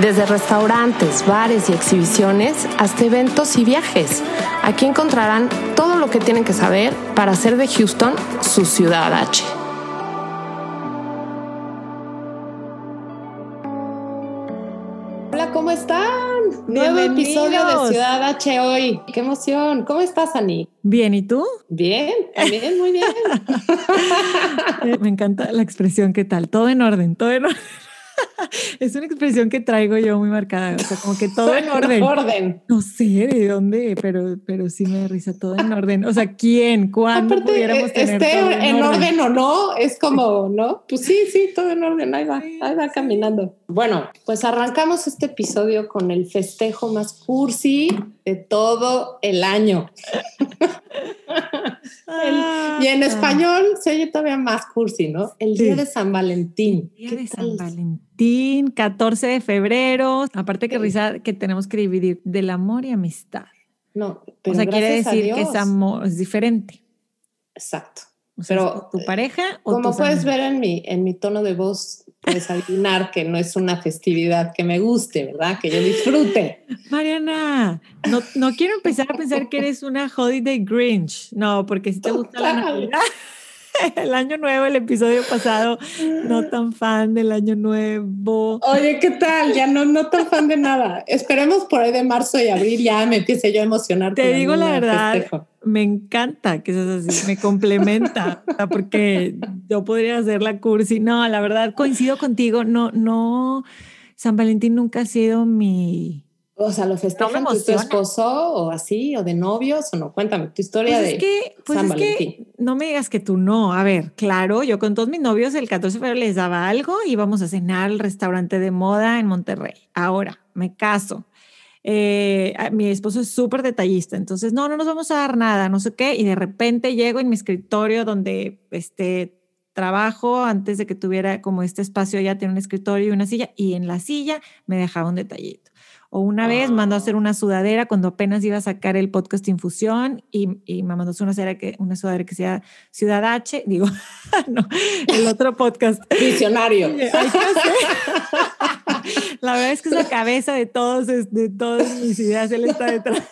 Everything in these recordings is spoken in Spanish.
Desde restaurantes, bares y exhibiciones hasta eventos y viajes. Aquí encontrarán todo lo que tienen que saber para hacer de Houston su ciudad H. Hola, ¿cómo están? Nuevo episodio de Ciudad H hoy. ¡Qué emoción! ¿Cómo estás, Ani? Bien, ¿y tú? Bien, también, muy bien. Me encanta la expresión, ¿qué tal? Todo en orden, todo en orden. es una expresión que traigo yo muy marcada, o sea, como que todo en orden. orden. No sé de dónde, pero, pero sí me da risa todo en orden. O sea, ¿quién? ¿Cuándo Aparte, pudiéramos tener esté todo en orden. o no, es como, ¿no? Pues sí, sí, todo en orden, ahí va, ahí va caminando. Bueno, pues arrancamos este episodio con el festejo más cursi de todo el año. El- y en español se oye todavía más cursi, ¿no? El día Sí. de San Valentín. Día ¿Qué de? San Valentín, 14 de febrero. Aparte que Sí. risa que tenemos que dividir del amor y amistad. No, pero o sea, quiere decir que es amor, es diferente. Exacto. O sea, Pero, tu pareja o Como puedes amigos. ver en mi, en mi tono de voz, puedes adivinar que no es una festividad que me guste, ¿verdad? Que yo disfrute. Mariana, no, no quiero empezar a pensar que eres una holiday Grinch. No, porque si te gusta la. Navidad. El año nuevo, el episodio pasado, no tan fan del año nuevo. Oye, ¿qué tal? Ya no, no tan fan de nada. Esperemos por ahí de marzo y abril ya me empiece yo a emocionar. Te digo la verdad, festejo. Me encanta que seas así, me complementa, porque yo podría hacer la cursi. No, la verdad, coincido contigo, no, no, San Valentín nunca ha sido mi... O sea, ¿lo festejan con tu esposo o así, o de novios o no? Cuéntame tu historia Pues de es que, pues San es que Valentín. no me digas que tú no. A ver, claro, yo con todos mis novios el 14 de febrero les daba algo y íbamos a cenar al restaurante de moda en Monterrey. Ahora, me caso. Eh, mi esposo es súper detallista, entonces no, no nos vamos a dar nada, no sé qué, y de repente llego en mi escritorio donde este trabajo antes de que tuviera como este espacio ya tiene un escritorio y una silla y en la silla me dejaba un detallito. O una vez mandó a hacer una sudadera cuando apenas iba a sacar el podcast Infusión y, y me mandó a hacer una sudadera que, una sudadera que sea Ciudad H, digo, no, el otro podcast. Visionario. Ay, ya sé. La verdad es que es la cabeza de todos, de todas mis ideas, él está detrás.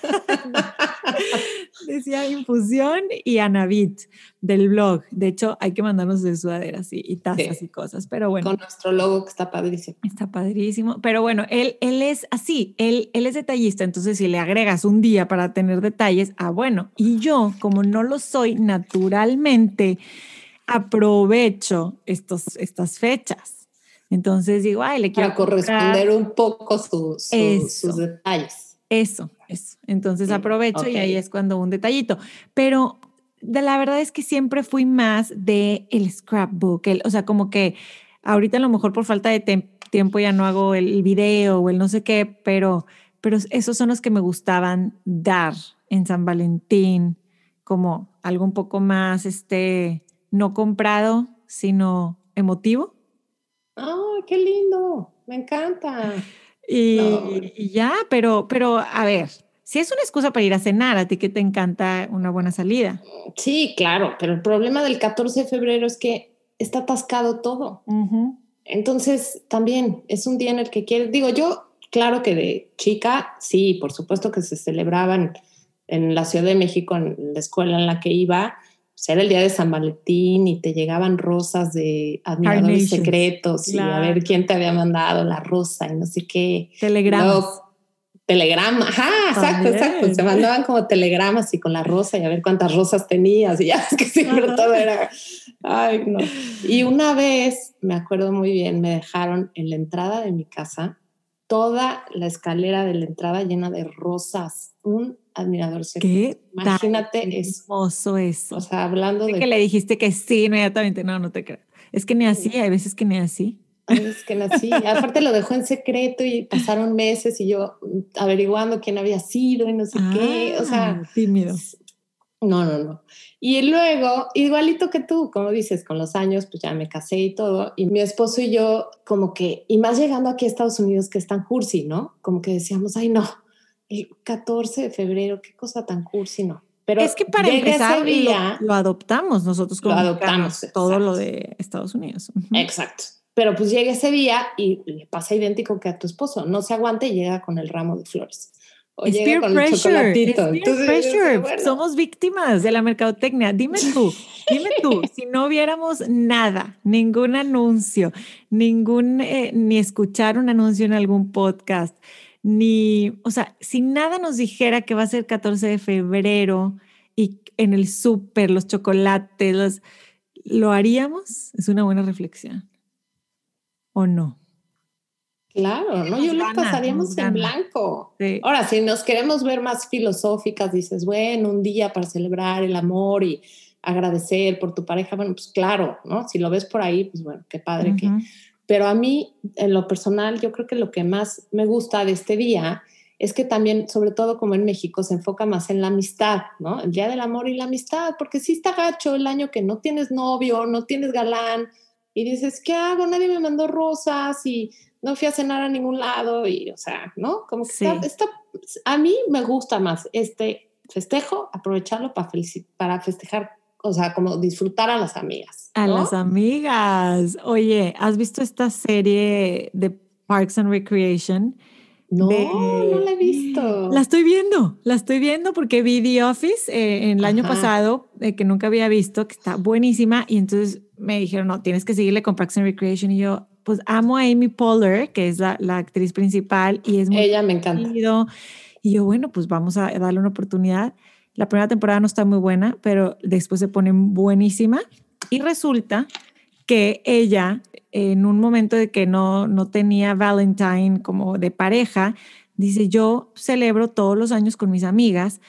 Decía infusión y Anavit del blog. De hecho, hay que mandarnos de sudaderas y, y tazas Sí. y cosas, pero bueno. Con nuestro logo que está padrísimo. Está padrísimo. Pero bueno, él, él es así, él, él es detallista, entonces si le agregas un día para tener detalles, ah, bueno. Y yo, como no lo soy naturalmente, aprovecho estos, estas fechas. Entonces digo, ay, le quiero Para corresponder comprar un poco su- sus detalles. Eso, eso. Entonces aprovecho y ahí es cuando un detallito. Pero de la verdad es que siempre fui más de el scrapbook, el, o sea, como que ahorita a lo mejor por falta de tiempo ya no hago el video o el no sé qué, pero, pero esos son los que me gustaban dar en San Valentín, como algo un poco más, este, no comprado, sino emotivo. ¡Ay, qué lindo! Me encanta. Y, No. y ya, pero, pero a ver, si es una excusa para ir a cenar, a ti que te encanta una buena salida. Sí, claro, pero el problema del 14 de febrero es que está atascado todo. Entonces, también es un día en el que quieres, digo yo, claro que de chica, sí, por supuesto que se celebraban en la Ciudad de México, en la escuela en la que iba, pues era el día de San Valentín y te llegaban rosas de admiradores secretos y a ver quién te había mandado la rosa y no sé qué. Telegramas. Telegrama, ajá, exacto, También. exacto. Se mandaban como telegramas y con la rosa y a ver cuántas rosas tenías y ya es que siempre Ajá. todo era, ay, no. Y una vez, me acuerdo muy bien, me dejaron en la entrada de mi casa toda la escalera de la entrada llena de rosas, un admirador. ¿Qué Imagínate eso. hermoso eso. O sea, hablando de que le dijiste que sí inmediatamente. No, no te creo. Es que ni así, hay veces que ni así. Es que nací. Aparte lo dejó en secreto y pasaron meses y yo averiguando quién había sido y no sé qué. O sea, Ah, tímido. no, no, no. Y luego, igualito que tú, como dices, con los años, pues ya me casé y todo. Y mi esposo y yo, como que, y más llegando aquí a Estados Unidos, que es tan cursi, ¿no? Como que decíamos, ay, no, el 14 de febrero, qué cosa tan cursi, no. Pero es que para empezar día- lo, lo adoptamos nosotros como Lo adoptamos, todo lo exacto. de Estados Unidos. Exacto. Pero pues llega ese día y le pasa idéntico que a tu esposo. No se aguanta y llega con el ramo de flores. O Es llega peer con el pressure, chocolatito. es peer Entonces, pressure. bueno, Somos víctimas de la mercadotecnia. Dime tú, dime tú, si no viéramos nada, ningún anuncio, ningún, eh, ni escuchar un anuncio en algún podcast, ni, o sea, si nada nos dijera que va a ser 14 de febrero y en el súper, los chocolates, los, ¿lo haríamos? Es una buena reflexión. ¿O no? Claro, ¿no? Yo lo pasaríamos en blanco. Sí. Ahora, si nos queremos ver más filosóficas, dices, bueno, un día para celebrar el amor y agradecer por tu pareja, bueno, pues claro, ¿no? Si lo ves por ahí, pues bueno, qué padre que... Pero a mí, en lo personal, yo creo que lo que más me gusta de este día es que también, sobre todo como en México, se enfoca más en la amistad, ¿no? El Día del Amor y la Amistad, porque sí está gacho el año que no tienes novio, no tienes galán, y dices, ¿qué hago? Nadie me mandó rosas y no fui a cenar a ningún lado, y, o sea, ¿no? Como que Sí. está, está- a mí me gusta más este festejo, aprovecharlo para, para festejar, o sea, como disfrutar a las amigas. A ¿no? las amigas. Oye, ¿has visto esta serie de Parks and Recreation? No, de- no la he visto. La estoy viendo, la estoy viendo porque vi The Office eh, en el año Ajá. pasado, eh, que nunca había visto, que está buenísima. Y entonces me dijeron, no, tienes que seguirle con Parks and Recreation. Y yo, pues amo a Amy Poehler, que es la, la actriz principal, y es muy Ella me encanta. Y yo, bueno, pues vamos a darle una oportunidad. La primera temporada no está muy buena, pero después se pone buenísima. Y resulta que ella, en un momento de que no, no tenía Valentine como de pareja, dice, yo celebro todos los años con mis amigas,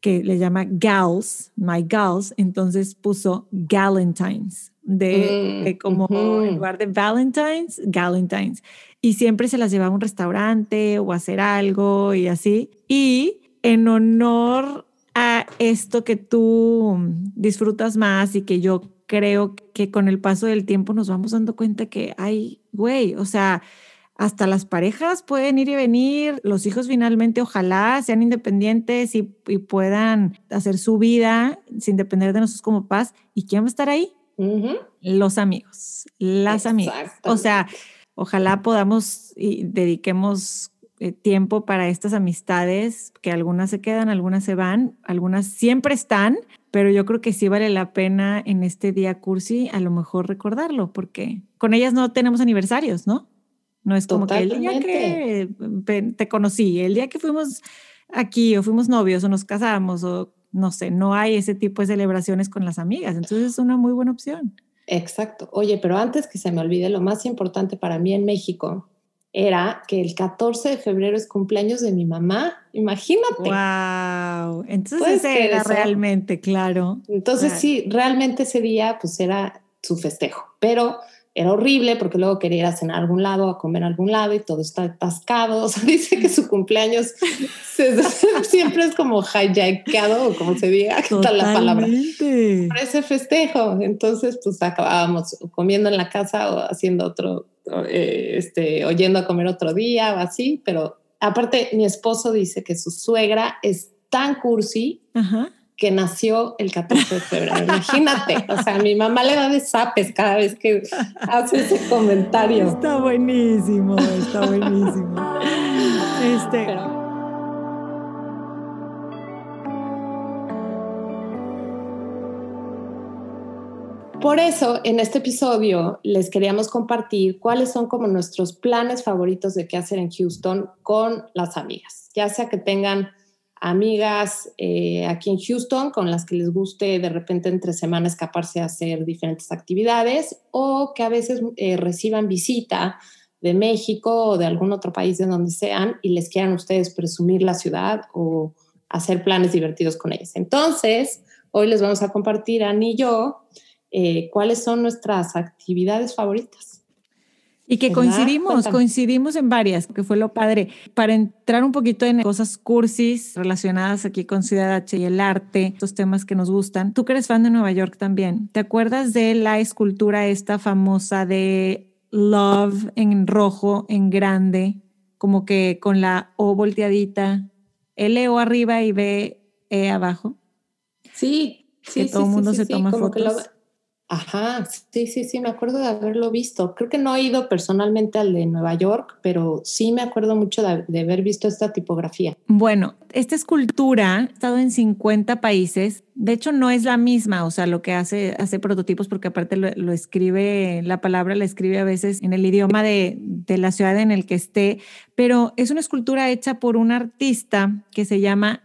que le llama gals, my gals, entonces puso galentines, de, Mm, de como ujú. en lugar de Valentines, galentines. Y siempre se las llevaba a un restaurante o a hacer algo y así. Y en honor esto que tú disfrutas más y que yo creo que con el paso del tiempo nos vamos dando cuenta que, ay, güey, o sea, hasta las parejas pueden ir y venir, los hijos finalmente ojalá sean independientes y, y puedan hacer su vida sin depender de nosotros como paz. ¿Y quién va a estar ahí? Los amigos, las amigas. O sea, ojalá podamos y dediquemos eh, tiempo para estas amistades, que algunas se quedan, algunas se van, algunas siempre están, pero yo creo que sí vale la pena en este día cursi a lo mejor recordarlo, porque con ellas no tenemos aniversarios, ¿no? No es como que el día que te conocí, el día que fuimos aquí o fuimos novios o nos casamos o no sé, no hay ese tipo de celebraciones con las amigas, entonces es una muy buena opción. Exacto. Oye, pero antes que se me olvide, lo más importante para mí en México era que el 14 de febrero es cumpleaños de mi mamá. Imagínate. Wow, entonces ¿Puedes ese creer era eso? realmente claro. Entonces Claro. sí, realmente ese día pues era su festejo, pero era horrible porque luego quería ir a cenar a algún lado, a comer a algún lado y todo está atascado. O sea, dice que su cumpleaños se- siempre es como hijackado o como se diga, ¿qué tal la palabra? Por ese festejo. Entonces, pues acabábamos comiendo en la casa o haciendo otro, eh, este, o yendo a comer otro día o así, pero aparte mi esposo dice que su suegra es tan cursi Ajá. Que nació el 14 de febrero. Imagínate, o sea, mi mamá le da de zapes cada vez que hace ese comentario. Está buenísimo, está buenísimo. Este, Pero- Por eso, en este episodio les queríamos compartir cuáles son como nuestros planes favoritos de qué hacer en Houston con las amigas, ya sea que tengan amigas eh, aquí en Houston con las que les guste de repente entre semana escaparse a hacer diferentes actividades o que a veces eh, reciban visita de México o de algún otro país de donde sean y les quieran ustedes presumir la ciudad o hacer planes divertidos con ellas. Entonces, hoy les vamos a compartir, Ani y yo, eh, cuáles son nuestras actividades favoritas. Y que coincidimos, coincidimos en varias, que fue lo padre. Para entrar un poquito en cosas cursis relacionadas aquí con Ciudad H y el arte, estos temas que nos gustan. Tú que eres fan de Nueva York también, ¿te acuerdas de la escultura esta famosa de Love en rojo, en grande, como que con la O volteadita, L O arriba y B E abajo? Sí, sí. Que todo el mundo se toma fotos. Ajá, sí, sí, sí, me acuerdo de haberlo visto. Creo que no he ido personalmente al de Nueva York, pero sí me acuerdo mucho de, haber visto esta tipografía. Bueno, esta escultura ha estado en 50 países. De hecho, no es la misma, o sea, lo que hace, hace prototipos, porque aparte lo, escribe, la palabra la escribe a veces en el idioma de, de la ciudad en el que esté, pero es una escultura hecha por un artista que se llama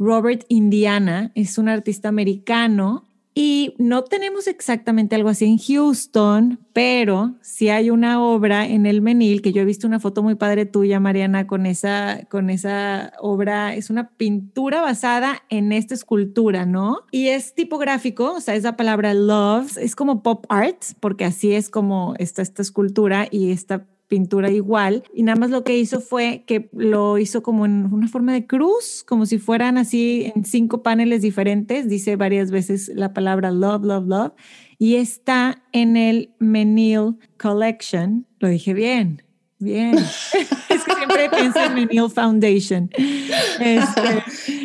Robert Indiana, es un artista americano y no tenemos exactamente algo así en Houston, pero sí hay una obra en el Menil, que yo he visto una foto muy padre tuya, Mariana, con esa, con esa obra. Es una pintura basada en esta escultura, ¿no? Y es tipográfico, o sea, es la palabra love, es como pop art, porque así es como está esta escultura y esta pintura igual y nada más lo que hizo fue que lo hizo como en una forma de cruz, como si fueran así en cinco paneles diferentes, dice varias veces la palabra love, love, love y está en el Menil Collection, lo dije bien, bien, siempre pienso en Menil Foundation. Este,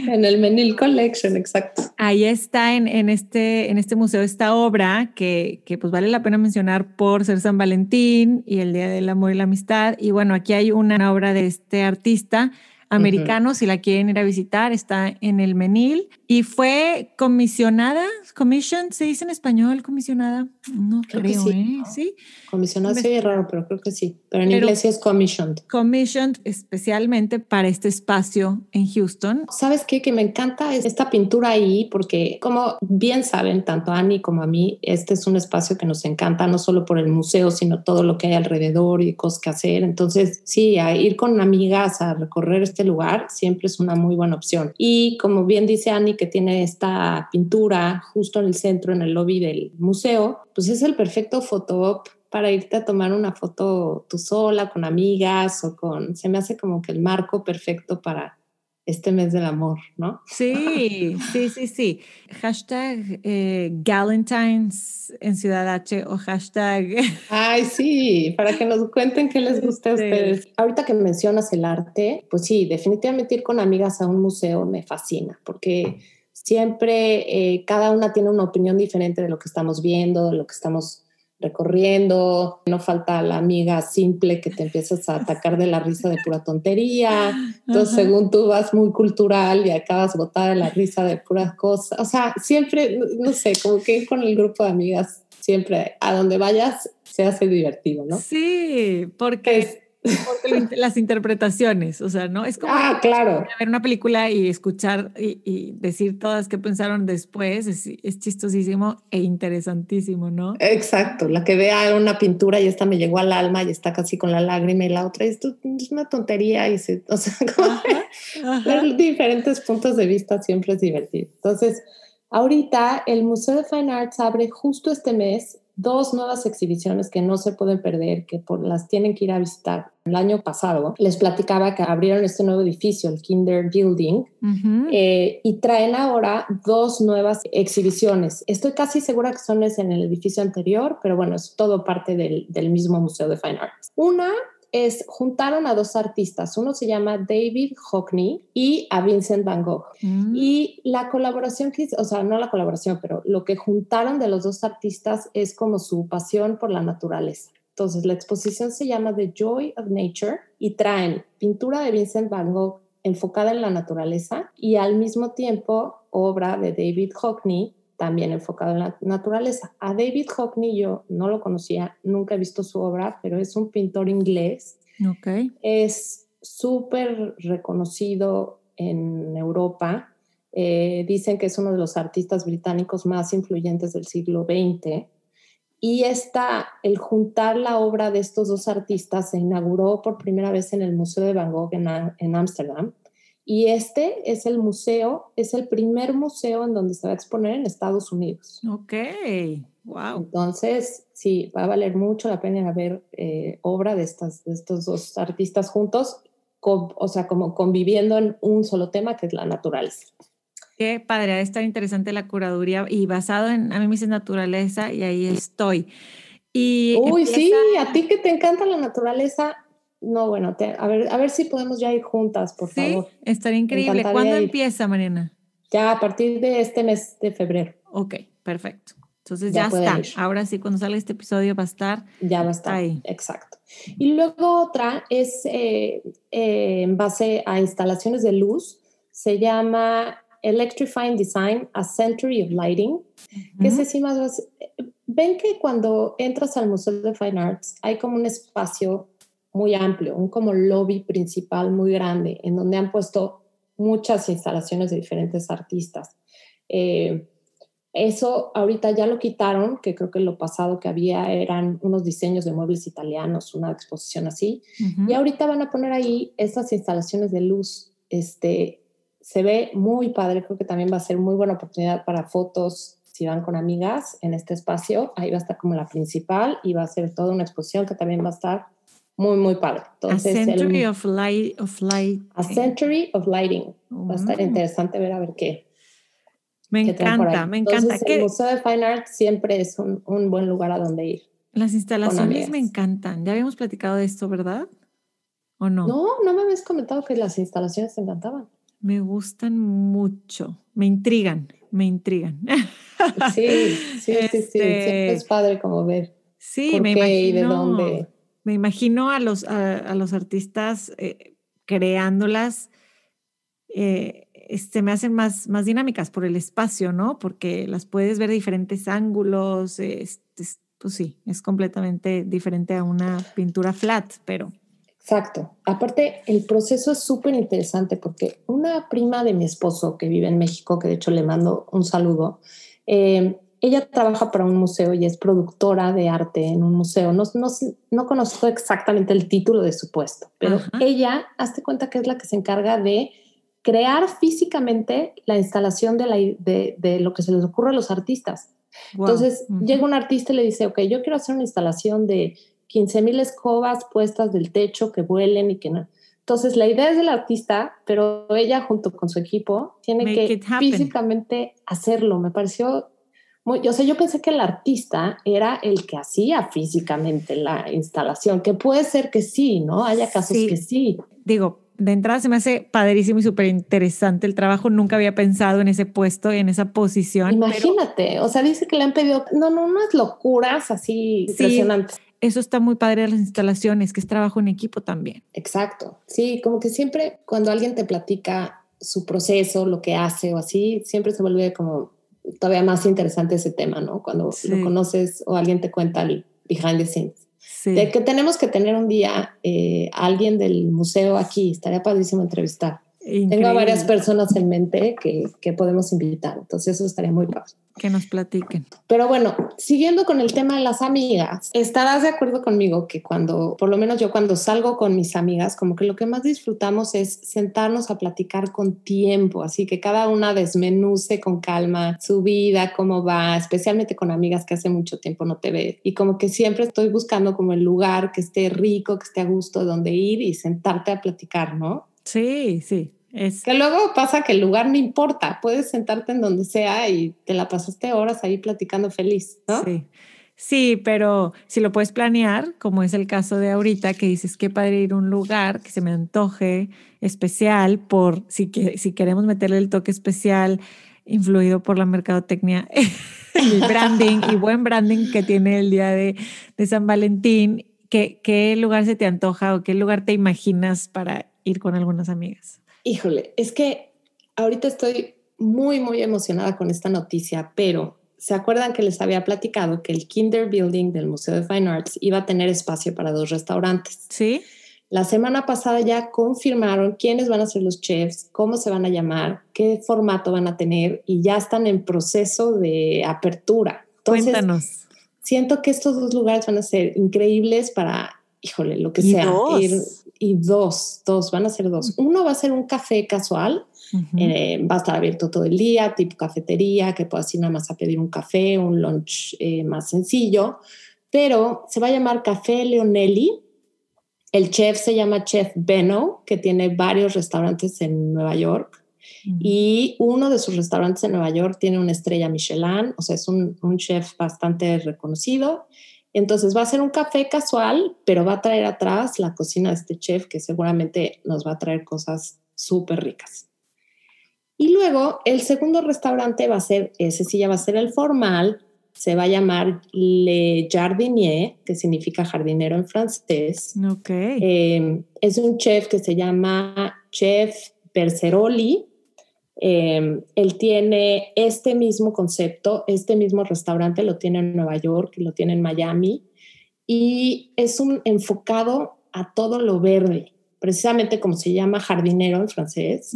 en el Menil Collection, exacto. Ahí está en, en, este, en este museo esta obra que, que pues vale la pena mencionar por ser San Valentín y el Día del Amor y la Amistad. Y bueno, aquí hay una obra de este artista americano, si la quieren ir a visitar, está en el Menil y fue comisionada, commission, ¿se dice en español comisionada? No creo, sí. ¿eh? ¿Sí? Comisionada sí es raro, pero creo que sí, pero en inglés sí es commissioned. Commissioned especialmente para este espacio en Houston. ¿Sabes qué? Que me encanta esta pintura ahí porque como bien saben, tanto a Annie como a mí, este es un espacio que nos encanta, no solo por el museo, sino todo lo que hay alrededor y cosas que hacer. Entonces, sí, a ir con amigas a recorrer este lugar siempre es una muy buena opción. Y como bien dice Annie, que tiene esta pintura justo en el centro, en el lobby del museo, pues es el perfecto foto para irte a tomar una foto tú sola, con amigas o con... Se me hace como que el marco perfecto para este mes del amor, ¿no? Sí, sí, sí, sí. Hashtag eh, Galentines en Ciudad H o hashtag... Ay, sí, para que nos cuenten qué les gusta a ustedes. Ahorita que mencionas el arte, pues sí, definitivamente ir con amigas a un museo me fascina, porque siempre eh, cada una tiene una opinión diferente de lo que estamos viendo, de lo que estamos recorriendo, no falta la amiga simple que te empiezas a atacar de la risa de pura tontería, entonces según tú vas muy cultural y acabas botada de la risa de puras cosas, o sea, siempre, no sé, como que con el grupo de amigas, siempre a donde vayas se hace divertido, ¿no? Sí, porque... Porque las interpretaciones, o sea, ¿no? Es como ah, claro. ver una película y escuchar y, decir todas qué pensaron después, es, chistosísimo e interesantísimo, ¿no? Exacto, la que vea una pintura y esta me llegó al alma y está casi con la lágrima y la otra esto es una tontería y se, o sea, ver diferentes puntos de vista siempre es divertido. Entonces, ahorita el Museo de Fine Arts abre justo este mes dos nuevas exhibiciones que no se pueden perder, que por, las tienen que ir a visitar. El año pasado les platicaba que abrieron este nuevo edificio, el Kinder Building, eh, y traen ahora dos nuevas exhibiciones. Estoy casi segura que son en el edificio anterior, pero bueno, es todo parte del, del mismo Museo de Fine Arts. Una es juntaron a dos artistas, uno se llama David Hockney y a Vincent Van Gogh. Mm. Y la colaboración, o sea, no la colaboración, pero lo que juntaron de los dos artistas es como su pasión por la naturaleza. Entonces, la exposición se llama The Joy of Nature y traen pintura de Vincent Van Gogh enfocada en la naturaleza y al mismo tiempo obra de David Hockney también enfocado en la naturaleza. A David Hockney yo no lo conocía, nunca he visto su obra, pero es un pintor inglés. Okay. Es súper reconocido en Europa. Eh, dicen que es uno de los artistas británicos más influyentes del siglo XX. Y esta, el juntar la obra de estos dos artistas se inauguró por primera vez en el Museo de Van Gogh en Ámsterdam y este es el museo, es el primer museo en donde se va a exponer en Estados Unidos. Ok. Wow. Entonces, sí, va a valer mucho la pena ver eh, obra de, estas, de estos dos artistas juntos, o sea, como conviviendo en un solo tema que es la naturaleza. Qué padre, estar interesante la curaduría y basado en, a mí me dice naturaleza y ahí estoy. Y Uy, sí, a ti que te encanta la naturaleza, no, bueno, a, ver, a ver si podemos ya ir juntas, por sí, favor. Estaría increíble. ¿Cuándo empieza, Mariana? Ya a partir de este mes de febrero. Ok, perfecto. Entonces ya, está. Ahora sí, cuando salga este episodio va a estar. Ya va a estar. Ahí. Exacto. Y luego otra es eh, eh, en base a instalaciones de luz. Se llama Electrifying Design, A Century of Lighting. Que es así más. Ven que cuando entras al Museo de Fine Arts hay como un espacio muy amplio, un como lobby principal muy grande, en donde han puesto muchas instalaciones de diferentes artistas. Eh, eso ahorita ya lo quitaron, que creo que lo pasado que había eran unos diseños de muebles italianos, una exposición así. Y ahorita van a poner ahí estas instalaciones de luz. Este, se ve muy padre, creo que también va a ser muy buena oportunidad para fotos si van con amigas en este espacio. Ahí va a estar como la principal y va a ser toda una exposición que también va a estar muy, muy padre. Entonces, a Century of, light, of Light. A Century of Lighting. Va a estar mm. interesante ver a ver qué, me encanta, me encanta. el Museo de Fine Art siempre es un, un buen lugar a donde ir. Las instalaciones me encantan. Ya habíamos platicado de esto, ¿verdad? ¿O no? No, no me habías comentado que las instalaciones te encantaban. Me gustan mucho, me intrigan, me intrigan. Sí, sí, sí, sí. Este siempre es padre como ver. Sí, me imagino. Y de dónde. Me imagino a los, a, los artistas eh, creándolas. Eh, se me hacen más, más dinámicas por el espacio, ¿no? Porque las puedes ver diferentes ángulos, pues sí, es completamente diferente a una pintura flat, pero... Exacto. Aparte, el proceso es súper interesante porque una prima de mi esposo que vive en México, que de hecho le mando un saludo, eh, ella trabaja para un museo y es productora de arte en un museo. No, no, no conozco exactamente el título de su puesto, pero ella, hazte cuenta que es la que se encarga de crear físicamente la instalación de, la, de, lo que se les ocurre a los artistas. Entonces, llega un artista y le dice, ok, yo quiero hacer una instalación de 15 mil escobas puestas del techo que vuelen y que no. Entonces, la idea es del artista, pero ella junto con su equipo tiene que físicamente hacerlo. Me pareció muy, o sea, yo pensé que el artista era el que hacía físicamente la instalación, que puede ser que sí, ¿no? Haya casos que sí. Digo, de entrada se me hace padrísimo y súper interesante el trabajo. Nunca había pensado en ese puesto, en esa posición. Imagínate, o sea, dice que le han pedido, no, no, unas locuras así impresionantes. Eso está muy padre de las instalaciones, que es trabajo en equipo también. Exacto. Sí, como que siempre cuando alguien te platica su proceso, lo que hace o así, siempre se vuelve como todavía más interesante ese tema, ¿no? Cuando lo conoces o alguien te cuenta el behind the scenes. De que tenemos que tener un día eh, alguien del museo aquí, estaría padrísimo entrevistar. Tengo a varias personas en mente que, que, podemos invitar, entonces eso estaría muy padre. Que nos platiquen. Pero bueno, siguiendo con el tema de las amigas, estarás de acuerdo conmigo que cuando, por lo menos yo cuando salgo con mis amigas, como que lo que más disfrutamos es sentarnos a platicar con tiempo, así que cada una desmenuce con calma su vida, cómo va, especialmente con amigas que hace mucho tiempo no te ves. Y como que siempre estoy buscando como el lugar que esté rico, que esté a gusto, donde ir y sentarte a platicar, ¿no? Sí, sí. Es... Que luego pasa que el lugar no importa, puedes sentarte en donde sea y te la pasaste horas ahí platicando feliz, ¿no? Sí. Sí, pero si lo puedes planear, como es el caso de ahorita, que dices que padre ir a un lugar que se me antoje especial, por si, que, si queremos meterle el toque especial, influido por la mercadotecnia, el branding y buen branding que tiene el día de, de San Valentín, ¿qué, ¿qué lugar se te antoja o qué lugar te imaginas para ir con algunas amigas? Híjole, es que ahorita estoy muy, muy emocionada con esta noticia, pero ¿se acuerdan que les había platicado que el Kinder Building del Museo de Fine Arts iba a tener espacio para dos restaurantes? Sí. La semana pasada ya confirmaron quiénes van a ser los chefs, cómo se van a llamar, qué formato van a tener y ya están en proceso de apertura. Cuéntanos. Siento que estos dos lugares van a ser increíbles para, híjole, lo que sea, ir, y dos, dos, van a ser dos. Uno va a ser un café casual, eh, va a estar abierto todo el día, tipo cafetería, que puedas ir nada más a pedir un café, un lunch eh, más sencillo, pero se va a llamar Café Leonelli. El chef se llama Chef Beno, que tiene varios restaurantes en Nueva York. Y uno de sus restaurantes en Nueva York tiene una estrella Michelin, o sea, es un, un chef bastante reconocido. Entonces va a ser un café casual, pero va a traer atrás la cocina de este chef que seguramente nos va a traer cosas súper ricas. Y luego el segundo restaurante va a ser, ese sí ya va a ser el formal, se va a llamar Le Jardinier, que significa jardinero en francés. Ok. Eh, es un chef que se llama Chef Perceroli eh, él tiene este mismo concepto, este mismo restaurante lo tiene en Nueva York, lo tiene en Miami y es un enfocado a todo lo verde, precisamente como se llama jardinero en francés.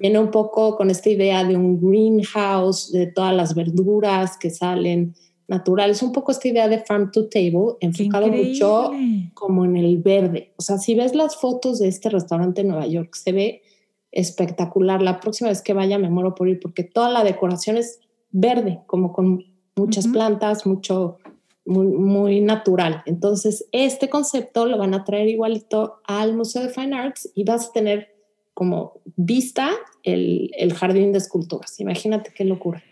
Viene un poco con esta idea de un greenhouse, de todas las verduras que salen naturales, un poco esta idea de farm to table, enfocado mucho como en el verde. O sea, si ves las fotos de este restaurante en Nueva York, se ve espectacular. La próxima vez que vaya me muero por ir porque toda la decoración es verde, como con muchas plantas, mucho, muy, natural. Entonces, este concepto lo van a traer igualito al Museo de Fine Arts y vas a tener como vista el, el jardín de esculturas. Imagínate qué locura.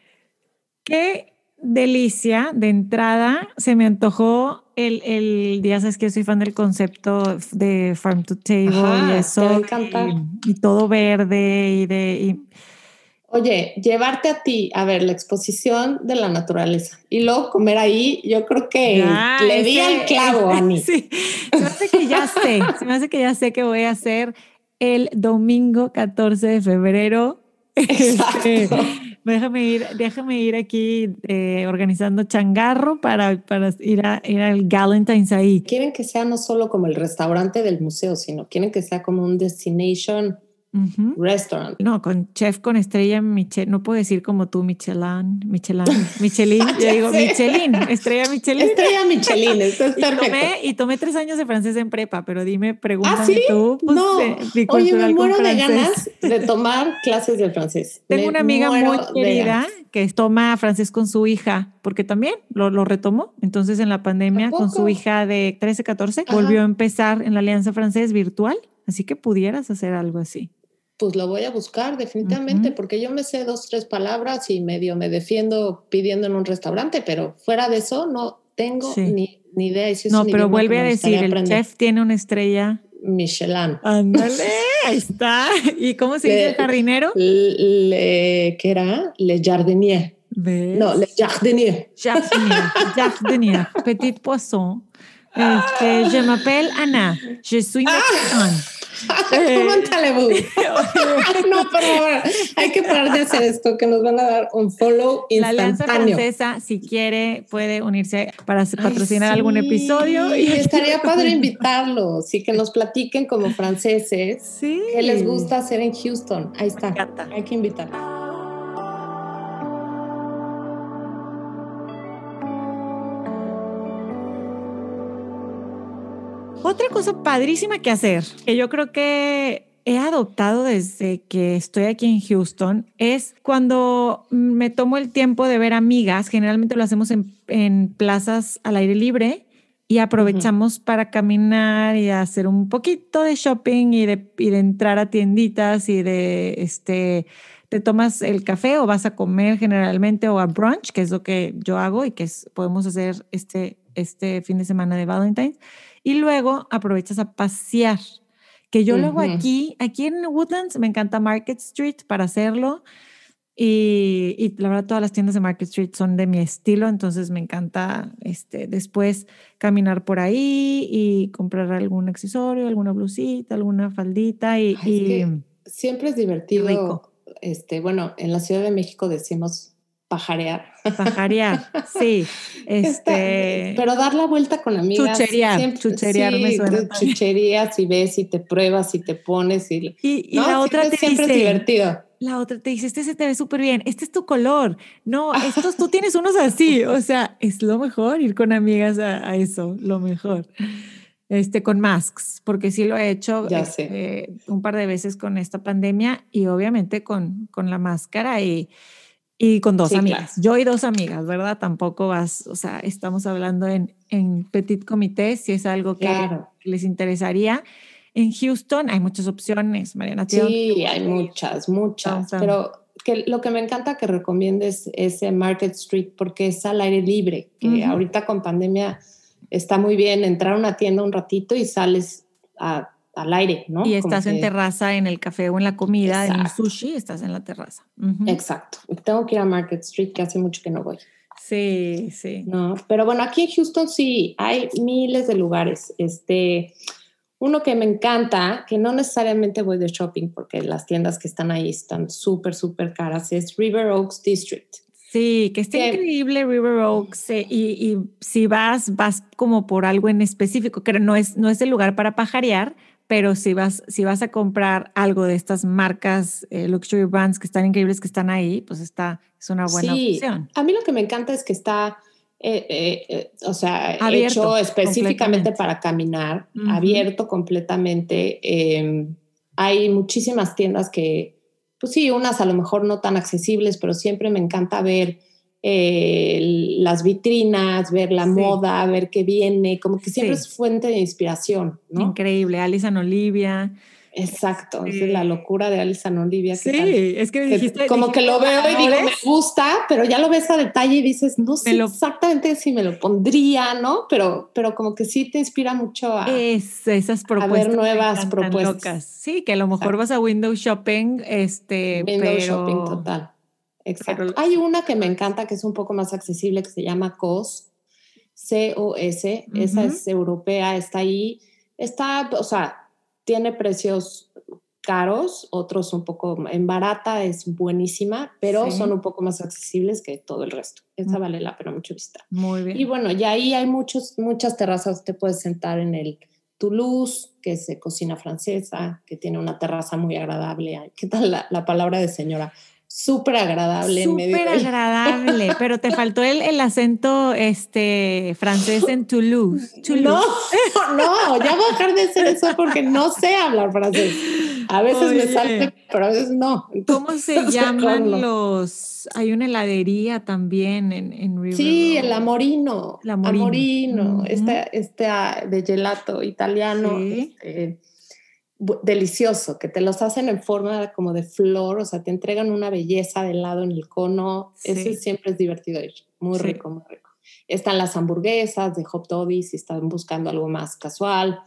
Qué delicia. De entrada, se me antojó el, el, ya sabes que soy fan del concepto de farm to table y eso. Y, todo verde y de... Oye, llevarte a ti a ver la exposición de la naturaleza y luego comer ahí, yo creo que le di al clavo, a mí. Sí, se me hace que ya sé, se me hace que ya sé que voy a hacer el domingo 14 de febrero. Este, Déjame ir, déjame ir aquí eh, organizando changarro para, para ir, a, ir al Galentine's ahí. Quieren que sea no solo como el restaurante del museo, sino quieren que sea como un destination Restaurant. No, con chef con estrella Michelin. No puedo decir como tú, Michelin, Michelin, Michelin. Yo digo Michelin, estrella Michelin. Estrella Michelin, esto es perfecto. Y tomé, y tomé tres años de francés en prepa, pero dime, pregúntame ¿Ah, sí? tú. Pues, no, oye, me muero de ganas de tomar clases de francés. Tengo una amiga muy querida que toma francés con su hija, porque también lo, lo retomó. Entonces, en la pandemia, con su hija de 13, 14, volvió a empezar en la Alianza Francés virtual. Así que pudieras hacer algo así pues lo voy a buscar definitivamente, porque yo me sé dos, tres palabras y medio me defiendo pidiendo en un restaurante, pero fuera de eso no tengo ni, ni, idea. no, pero vuelve a decir, el chef tiene una estrella. Michelin. Ándale, ahí está. ¿Y cómo se dice el jardinero? Le, ¿Qué era? Le jardinier. No, le jardinier. Jardinier, jardinier, petit poisson. Este, je m'appelle Anna. Je suis mexicana. no, por favor, hay que parar de hacer esto, que nos van a dar un follow instantáneo. La Alianza Francesa, si quiere, puede unirse para patrocinar algún episodio. Y estaría padre invitarlos y que nos platiquen como franceses sí. qué les gusta hacer en Houston. Ahí está, hay que invitar. Otra cosa padrísima que hacer, que yo creo que he adoptado desde que estoy aquí en Houston, es cuando me tomo el tiempo de ver amigas, generalmente lo hacemos en, plazas al aire libre y aprovechamos para caminar y hacer un poquito de shopping y de, y de entrar a tienditas y de, este, te tomas el café o vas a comer generalmente o a brunch, que es lo que yo hago y que podemos hacer este, este fin de semana de Valentine's y luego aprovechas a pasear. Que yo luego aquí, aquí en Woodlands, me encanta Market Street para hacerlo. Y, y, la verdad, todas las tiendas de Market Street son de mi estilo, entonces me encanta este, después caminar por ahí y comprar algún accesorio, alguna blusita, alguna faldita. Y, siempre es divertido. Este, bueno, en la Ciudad de México decimos pajarear. Pajarear, sí. Este, pero dar la vuelta con amigas. Chucherear, chucherear me suena. Chucherías y ves y te pruebas y te pones y, y, la otra te siempre dice, es divertido. La otra te dice, este se te ve súper bien, este es tu color. No, estos tú tienes unos así. O sea, es lo mejor ir con amigas a, eso, lo mejor. este, con masks, porque sí lo he hecho Ya este, un par de veces con esta pandemia y obviamente con, con la máscara y, y con dos Sí, amigas. claro. Yo y dos amigas, ¿verdad? Tampoco vas, o sea, estamos hablando en, en petit comité, si es algo que Claro. les interesaría. En Houston hay muchas opciones, Mariana. ¿tú dónde Sí, hay muchas, muchas, pero que lo que me encanta que recomiendes ese Market Street porque es al aire libre, que Ujú. ahorita con pandemia está muy bien entrar a una tienda un ratito y sales a- al aire, ¿no? Y Como estás en que- terraza, en el café o en la comida, en el Exacto. sushi, estás en la terraza. Exacto. Tengo que ir a Market Street, que hace mucho que no voy. Sí, sí. No, pero bueno, aquí en Houston sí, hay miles de lugares. Este, uno que me encanta, que no necesariamente voy de shopping porque las tiendas que están ahí están súper, súper caras, es River Oaks District. Sí, que está increíble River Oaks eh, y, y si vas, vas como por algo en específico, que no es, no es el lugar para pajarear, pero si vas, si vas a comprar algo de estas marcas eh, luxury brands que están increíbles que están ahí, pues está, es una buena Sí, opción. A mí lo que me encanta es que está, eh, eh, o sea, Abierto hecho específicamente para caminar, abierto completamente. Eh, hay muchísimas tiendas que, pues sí, unas a lo mejor no tan accesibles, pero siempre me encanta ver eh, las vitrinas, ver la Sí. moda, ver qué viene, como que siempre Sí. es fuente de inspiración, ¿no? Increíble, Alison Olivia. Exacto, Sí. es la locura de Alison Olivia. ¿qué Sí, tal? es que que dijiste. como que lo veo y digo, me gusta, pero ya lo ves a detalle y dices, no sé lo- exactamente si me lo pondría, ¿no? Pero, pero como que sí te inspira mucho a... Es, esas propuestas. me nuevas encantan, propuestas. locas. Sí, que a lo mejor Exacto. vas a window shopping, este, window pero shopping total. Exacto. Hay una que me encanta que es un poco más accesible que se llama COS, C-O-S, esa Ujú. es europea, está ahí, está, o sea, tiene precios caros, otros un poco en barata, es buenísima, pero Sí. son un poco más accesibles que todo el resto. Esa Mm. vale la pena mucho visitar. Muy bien. Y bueno, ya ahí hay muchos, muchas terrazas. Te puedes sentar en el Toulouse, que es de cocina francesa, que tiene una terraza muy agradable. ¿Qué tal la, la palabra de señora? Súper agradable Súper agradable, pero te faltó el, el acento este, francés en Toulouse. Toulouse. No, no, ya voy a dejar de hacer eso porque no sé hablar francés. A veces Oye. me sale, pero a veces no. ¿Cómo se llaman no. los...? Hay una heladería también en, en River Sí, Road. el amorino. El Amorino. Amorino, este, este ah, de gelato italiano, Sí. este, delicioso, que te los hacen en forma como de flor, o sea, te entregan una belleza de helado en el cono. Sí. Ese siempre es divertido ir, muy Sí. rico, muy rico. Están las hamburguesas de Hot Toddy si están buscando algo más casual.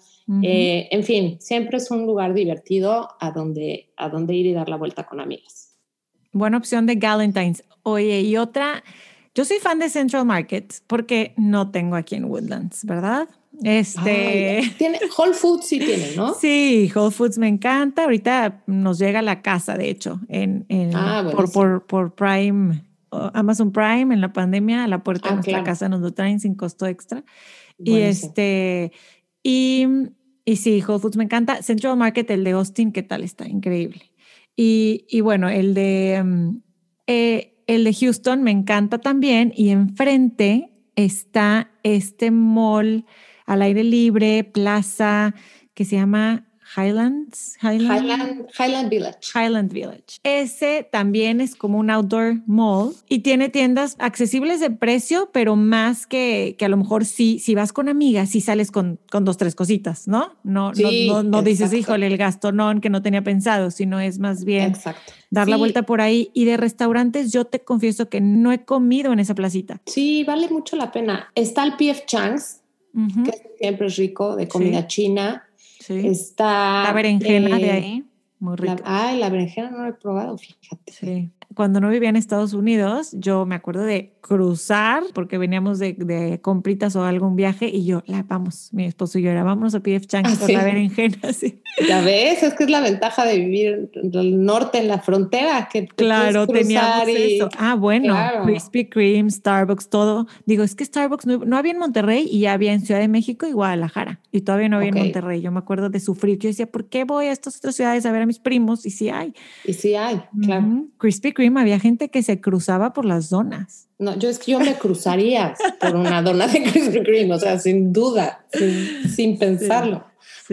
Eh, en fin, siempre es un lugar divertido a donde, a donde ir y dar la vuelta con amigas. Buena opción de Galentine's. Oye, y otra, yo soy fan de Central Market porque no tengo aquí en Woodlands, ¿verdad? Este... Ay, tiene, Whole Foods sí tiene, ¿no? Sí, Whole Foods me encanta. Ahorita nos llega a la casa, de hecho, en, en- Ah, por, por, por Prime, o Amazon Prime, en la pandemia, a la puerta Ah, de nuestra claro. casa nos lo traen sin costo extra. Y este, y, y sí, Whole Foods me encanta. Central Market, el de Austin, ¿qué tal está? Increíble. Y, y bueno, el de, mm, eh, el de Houston me encanta también. Y enfrente está este mall al aire libre, plaza, que se llama Highlands. Highland, Highland, Highland Village. Highland Village. Ese también es como un outdoor mall y tiene tiendas accesibles de precio, pero más que, que a lo mejor sí, si vas con amigas, si sales con, con dos, tres cositas, ¿no? No, no- Sí, no, no, dices, híjole, el gastonón que no tenía pensado, sino es más bien Exacto. dar la Sí, vuelta por ahí. Y de restaurantes, yo te confieso que no he comido en esa placita. Sí, vale mucho la pena. Está el PF Chang's, Que siempre es rico, de comida Sí. china. sí. Está. La berenjena de eh, ahí, muy la- rica. ay, la berenjena no la he probado, fíjate. Sí. Cuando no vivía en Estados Unidos, yo me acuerdo de cruzar, porque veníamos de, de compritas o algún viaje, y yo, la vamos, mi esposo y yo era, vámonos a PF Chang's Ah, por sí. la berenjena, sí. Ya ves, es que es la ventaja de vivir en el norte, en la frontera, que te Claro, teníamos y- eso. Ah, bueno, Claro. Krispy Kreme, Starbucks, todo. Digo, es que Starbucks no, no había en Monterrey y ya había en Ciudad de México y Guadalajara. Y todavía no había en Monterrey. Yo me acuerdo de sufrir. Yo decía, ¿por qué voy a estas otras ciudades a ver a mis primos? Y sí hay. Y sí hay, claro. Krispy Kreme, había gente que se cruzaba por las zonas. No, yo es que yo me cruzaría por una dona de Krispy Kreme, o sea, sin duda, sin, pensarlo.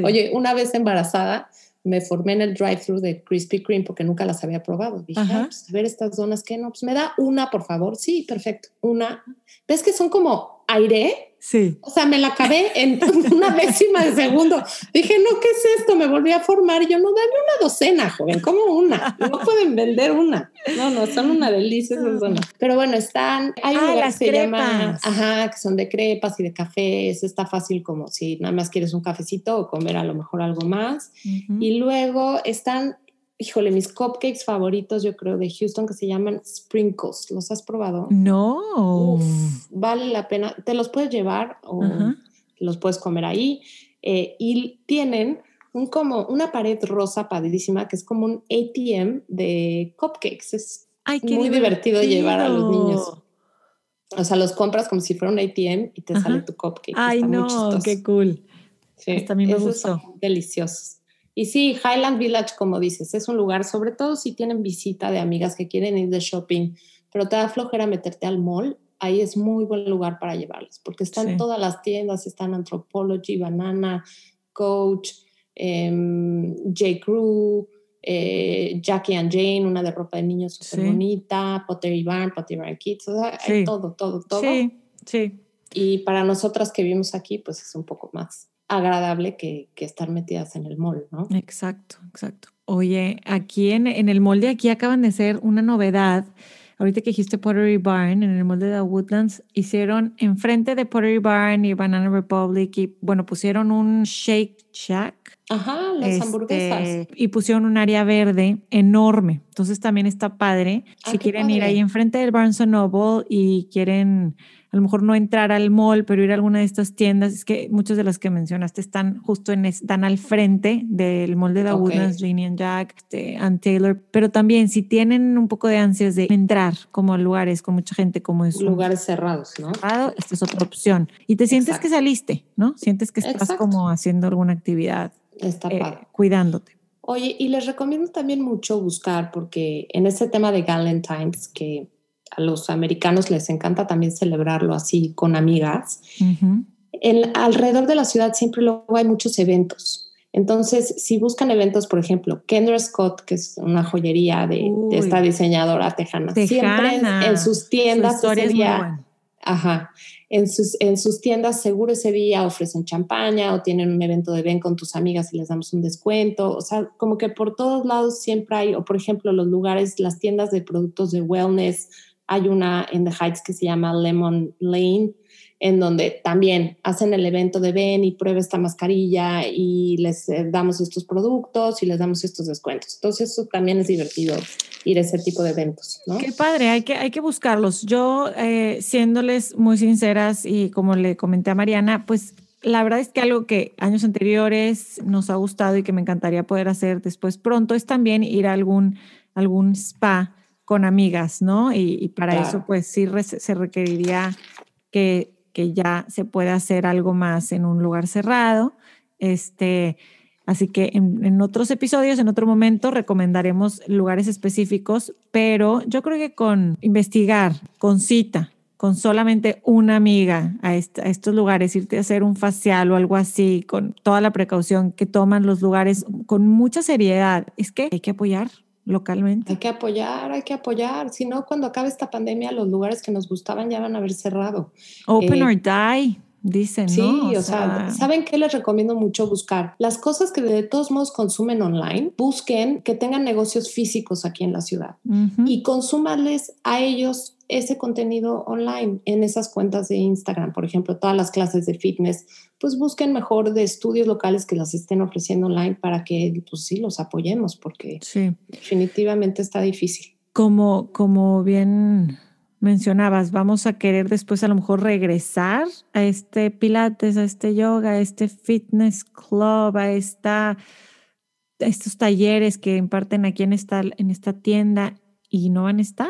Oye, una vez embarazada, me formé en el drive-thru de Krispy Kreme porque nunca las había probado. Dije, pues, a ver estas donas, ¿qué no? Pues me da una, por favor. Sí, perfecto, una. ¿Ves que son como aire? Sí. O sea, me la acabé en una décima de segundo. Dije, no, ¿qué es esto? Me volví a formar y yo, no, dame una docena, joven, como una. No pueden vender una. No, no, son una delicia esas donas. Pero bueno, están, hay un Ah, lugar las que se llama, crepas. ajá, que son de crepas y de cafés. Está fácil como si nada más quieres un cafecito o comer a lo mejor algo más. Y luego están, híjole, mis cupcakes favoritos, yo creo, de Houston, que se llaman Sprinkles. ¿Los has probado? No. Uf, vale la pena. Te los puedes llevar o Ajá. los puedes comer ahí. Eh, y tienen un como una pared rosa padrísima que es como un ATM de cupcakes. Es Ay, qué muy divertido llevar a los niños. O sea, los compras como si fuera un ATM y te Ajá. sale tu cupcake. Ay, Está no, qué cool. Sí, Hasta a mí me son gustó. deliciosos. Y sí, Highland Village, como dices, es un lugar, sobre todo si tienen visita de amigas que quieren ir de shopping, pero te da flojera meterte al mall, ahí es muy buen lugar para llevarlas, porque están Sí. todas las tiendas, están Anthropology, Banana, Coach, em, J. Crew, eh, Jackie and Jane, una de ropa de niños súper Sí. bonita, Pottery Barn, Pottery Barn Kids, o sea, hay todo, todo, todo. Sí, sí. Y para nosotras que vivimos aquí, pues es un poco más agradable que, que estar metidas en el mall, ¿no? Exacto, exacto. Oye, aquí en, en el molde, aquí acaban de hacer una novedad. Ahorita que dijiste Pottery Barn, en el molde de Woodlands, hicieron enfrente de Pottery Barn y Banana Republic y bueno, pusieron un Shake Shack. Ajá, las este, hamburguesas. Y pusieron un área verde enorme. Entonces también está padre. Ah, si quieren ir ahí enfrente del Barnes Noble y quieren a lo mejor no entrar al mall, pero ir a alguna de estas tiendas, es que muchas de las que mencionaste están justo en, es- están al frente del mall de The Ok. Woodlands, Union Jack, este, Ann Taylor, pero también si tienen un poco de ansias de entrar como a lugares con mucha gente como es Lugares cerrados, ¿no? cerrado, esta es otra opción. Y te sientes que Exacto. saliste, ¿no? Sientes que estás Exacto. como haciendo alguna actividad, Está eh, cuidándote. Oye, y les recomiendo también mucho buscar, porque en este tema de Galentine's, que a los americanos les encanta también celebrarlo así con amigas, Ujú. en, alrededor de la ciudad siempre luego hay muchos eventos. Entonces, si buscan eventos, por ejemplo, Kendra Scott, que es una joyería de, esta diseñadora tejana, siempre en, sus Su tiendas historia ese día. Ajá. En sus, en sus tiendas seguro ese día ofrecen champaña o tienen un evento de ven con tus amigas y les damos un descuento. O sea, como que por todos lados siempre hay, o por ejemplo, los lugares, las tiendas de productos de wellness. Hay una en The Heights que se llama Lemon Lane, en donde también hacen el evento de ven y prueba esta mascarilla y les eh, damos estos productos y les damos estos descuentos. Entonces eso también es divertido ir a ese tipo de eventos, ¿no? Qué padre, hay que, hay que buscarlos. Yo, eh, siéndoles muy sinceras y como le comenté a Mariana, pues la verdad es que algo que años anteriores nos ha gustado y que me encantaría poder hacer después pronto es también ir a algún, algún spa con amigas, ¿no? Y, y para Claro. eso, pues sí se requeriría que, que ya se pueda hacer algo más en un lugar cerrado. Este, así que en, en otros episodios, en otro momento, recomendaremos lugares específicos, pero yo creo que con investigar, con cita, con solamente una amiga a, est- a estos lugares, irte a hacer un facial o algo así, con toda la precaución que toman los lugares, con mucha seriedad, es que hay que apoyar localmente. Hay que apoyar, hay que apoyar. Si no, cuando acabe esta pandemia, los lugares que nos gustaban ya van a haber cerrado. Open Eh, or die, dicen, Sí, ¿no? o, sea, ¿saben qué les recomiendo mucho buscar? Las cosas que de todos modos consumen online, busquen que tengan negocios físicos aquí en la ciudad y consúmales a ellos ese contenido online en esas cuentas de Instagram, por ejemplo, todas las clases de fitness, pues busquen mejor de estudios locales que las estén ofreciendo online para que, pues sí, los apoyemos, porque sí. definitivamente está difícil. como, como bien mencionabas, vamos a querer después a lo mejor regresar a este pilates, a este yoga, a este fitness club, a esta, a estos talleres que imparten aquí en esta, en esta tienda y no van a estar.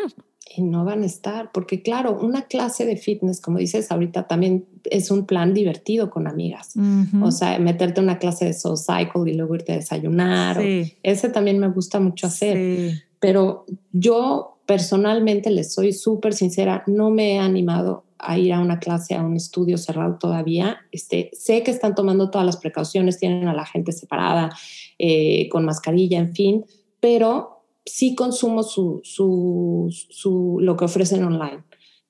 Y no van a estar, porque claro, una clase de fitness, como dices ahorita, también es un plan divertido con amigas. Ujú. O sea, meterte una clase de Soul Cycle y luego irte a desayunar. o- sí, ese también me gusta mucho hacer. sí. Pero yo personalmente, les soy súper sincera, no me he animado a ir a una clase, a un estudio cerrado todavía. Este, sé que están tomando todas las precauciones, tienen a la gente separada, eh, con mascarilla, en fin, pero sí consumo su, su, su, lo que ofrecen online.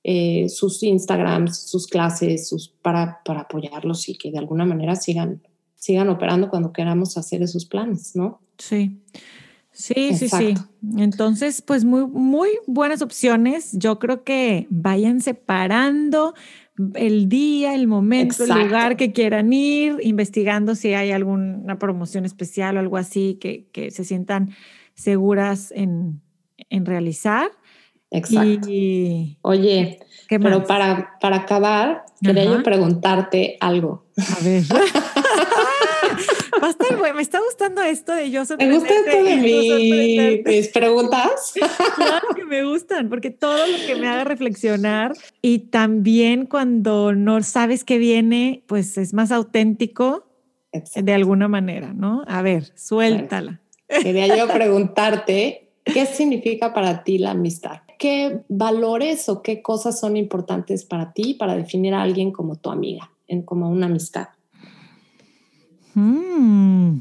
Eh, sus Instagrams, sus clases, sus, para, para apoyarlos y que de alguna manera sigan, sigan operando cuando queramos hacer esos planes, ¿no? Sí. Sí, sí, sí. Entonces, pues muy, muy buenas opciones. Yo creo que vayan separando el día, el momento, el lugar que quieran ir, investigando si hay alguna promoción especial o algo así que, que se sientan seguras en, en realizar. Exacto. Oye, pero para, para acabar, quería yo preguntarte algo. A ver. Me está gustando esto de yo Me gusta esto de mis preguntas. Claro que me gustan, porque todo lo que me haga reflexionar y también cuando no sabes qué viene, pues es más auténtico de alguna manera, ¿no? A ver, suéltala. Quería yo preguntarte, ¿qué significa para ti la amistad? ¿Qué valores o qué cosas son importantes para ti para definir a alguien como tu amiga, en, como una amistad? Hmm.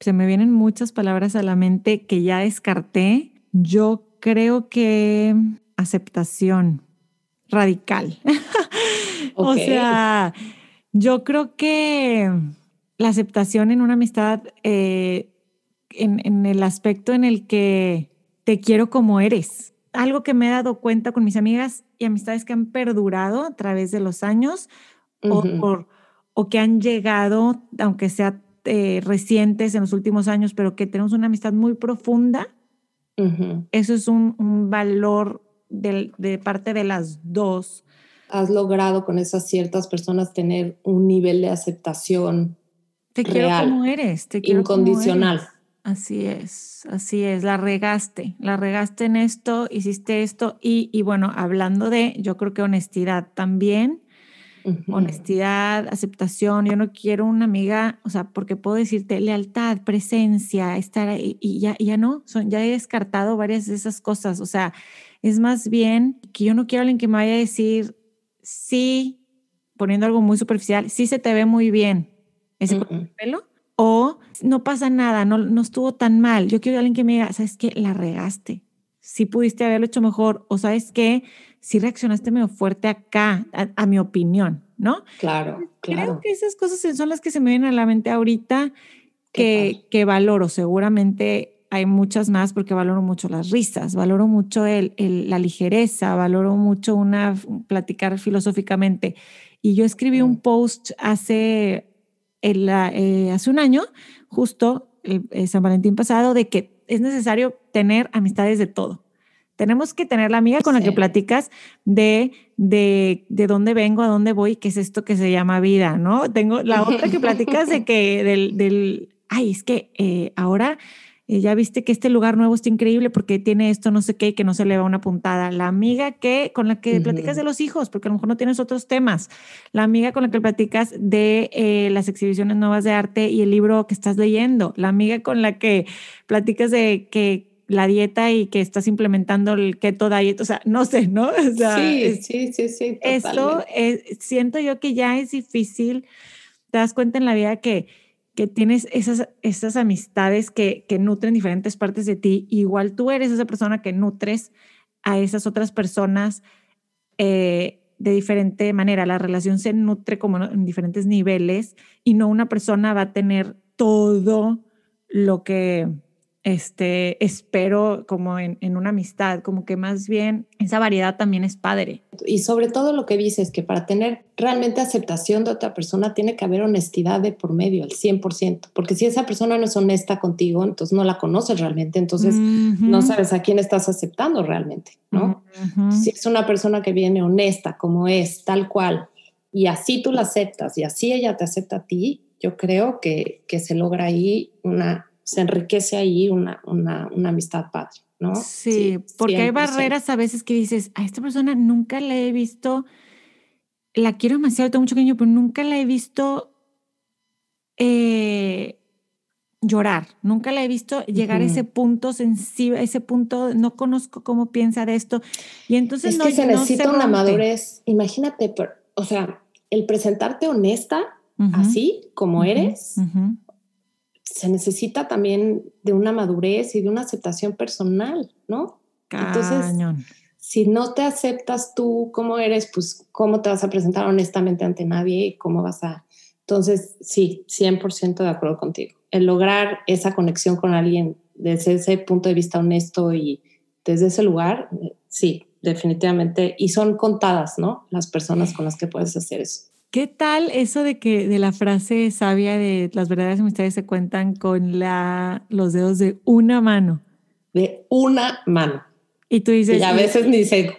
Se me vienen muchas palabras a la mente que ya descarté. Yo creo que aceptación radical. o sea, yo creo que la aceptación en una amistad, eh, en, en el aspecto en el que te quiero como eres. Algo que me he dado cuenta con mis amigas y amistades que han perdurado a través de los años o, o, que han llegado, aunque sea eh, recientes en los últimos años, pero que tenemos una amistad muy profunda. Eso es un, un valor de, de, parte de las dos. Has logrado con esas ciertas personas tener un nivel de aceptación. Te quiero como eres, te quiero incondicional. Así es, así es, la regaste, la regaste en esto, hiciste esto y, y bueno, hablando de, yo creo que honestidad también, honestidad, aceptación, yo no quiero una amiga, o sea, porque puedo decirte lealtad, presencia, estar ahí y ya, ya no, son, ya he descartado varias de esas cosas, o sea, es más bien que yo no quiero alguien que me vaya a decir, sí, poniendo algo muy superficial, sí se te ve muy bien ese pelo, o no pasa nada, no, no estuvo tan mal. Yo quiero a alguien que me diga, ¿sabes qué? La regaste. Si pudiste haberlo hecho mejor, o ¿sabes qué? Si reaccionaste medio fuerte acá, a, mi opinión, ¿no? Claro, claro. Creo que esas cosas son las que se me vienen a la mente ahorita que, que valoro. Seguramente hay muchas más porque valoro mucho las risas, valoro mucho el, el, la ligereza, valoro mucho una platicar filosóficamente. Y yo escribí un post hace eh, hace un año, justo el, eh, San Valentín pasado, de que es necesario tener amistades de todo. Tenemos que tener la amiga con la que platicas de, de, de dónde vengo, a dónde voy, qué es esto que se llama vida, ¿no? Tengo la otra que platicas de que del, del ay, es que eh, ahora ya viste que este lugar nuevo está increíble porque tiene esto, no sé qué, y que no se le va una puntada. La amiga que con la que platicas de los hijos, porque a lo mejor no tienes otros temas. La amiga con la que platicas de eh, las exhibiciones nuevas de arte y el libro que estás leyendo. La amiga con la que platicas de que la dieta y que estás implementando el keto diet, o sea, no sé, ¿no? sí, sí, sí, sí. Esto siento yo que ya es difícil. Te das cuenta en la vida que que tienes esas, esas amistades que, que nutren diferentes partes de ti, igual tú eres esa persona que nutres a esas otras personas eh, de diferente manera. La relación se nutre como en diferentes niveles y no una persona va a tener todo lo que este, espero como en, en, una amistad, como que más bien esa variedad también es padre. Y sobre todo lo que dices, que para tener realmente aceptación de otra persona tiene que haber honestidad de por medio, al 100%, porque si esa persona no es honesta contigo, entonces no la conoces realmente, entonces no sabes a quién estás aceptando realmente, ¿no? Si es una persona que viene honesta como es, tal cual, y así tú la aceptas y así ella te acepta a ti, yo creo que, que se logra ahí una se enriquece ahí una, una, una amistad padre, ¿no? Sí, porque hay barreras a veces que dices, a esta persona nunca la he visto, la quiero demasiado, tengo mucho cariño, pero nunca la he visto eh, llorar. Nunca la he visto llegar a ese punto sensible, a ese punto, no conozco cómo piensa de esto. Y entonces es no, que se no necesita una madurez. Imagínate, pero, o sea, el presentarte honesta, así como ujú, eres, ujú. Se necesita también de una madurez y de una aceptación personal, ¿no? Entonces, si no te aceptas tú como eres, pues cómo te vas a presentar honestamente ante nadie y cómo vas a... Entonces, sí, 100% de acuerdo contigo. El lograr esa conexión con alguien desde ese punto de vista honesto y desde ese lugar, eh, sí, definitivamente. Y son contadas, ¿no? Las personas con las que puedes hacer eso. ¿Qué tal eso de que de la frase sabia de las verdaderas amistades se cuentan con la, los dedos de una mano? De una mano. Y tú dices... Y a veces ni se,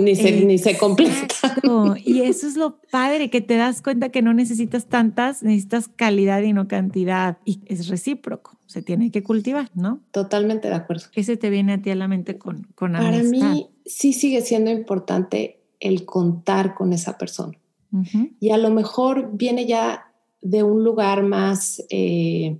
ni se, ni se completa. Exacto. Y eso es lo padre, que te das cuenta que no necesitas tantas, necesitas calidad y no cantidad. Y es recíproco, se tiene que cultivar, ¿no? Totalmente de acuerdo. ¿Qué se te viene a ti a la mente con, con Para amistad? mí sí sigue siendo importante el contar con esa persona. Y a lo mejor viene ya de un lugar más, eh,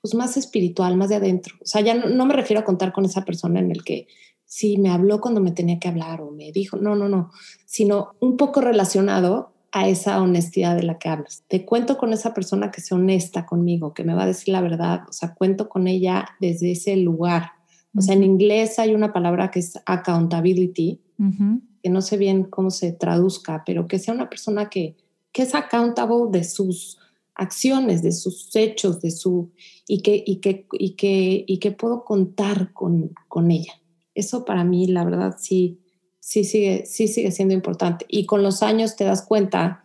pues más espiritual, más de adentro. O sea, ya no, no me refiero a contar con esa persona en el que sí me habló cuando me tenía que hablar o me dijo, no, no, no, sino un poco relacionado a esa honestidad de la que hablas. Te cuento con esa persona que sea honesta conmigo, que me va a decir la verdad, o sea, cuento con ella desde ese lugar. O sea, en inglés hay una palabra que es accountability, ujú. Que no sé bien cómo se traduzca, pero que sea una persona que, que es accountable de sus acciones, de sus hechos, de su y que, y que, y que, y que puedo contar con, con ella. Eso para mí, la verdad, sí, sí sigue, sí sigue siendo importante. Y con los años te das cuenta,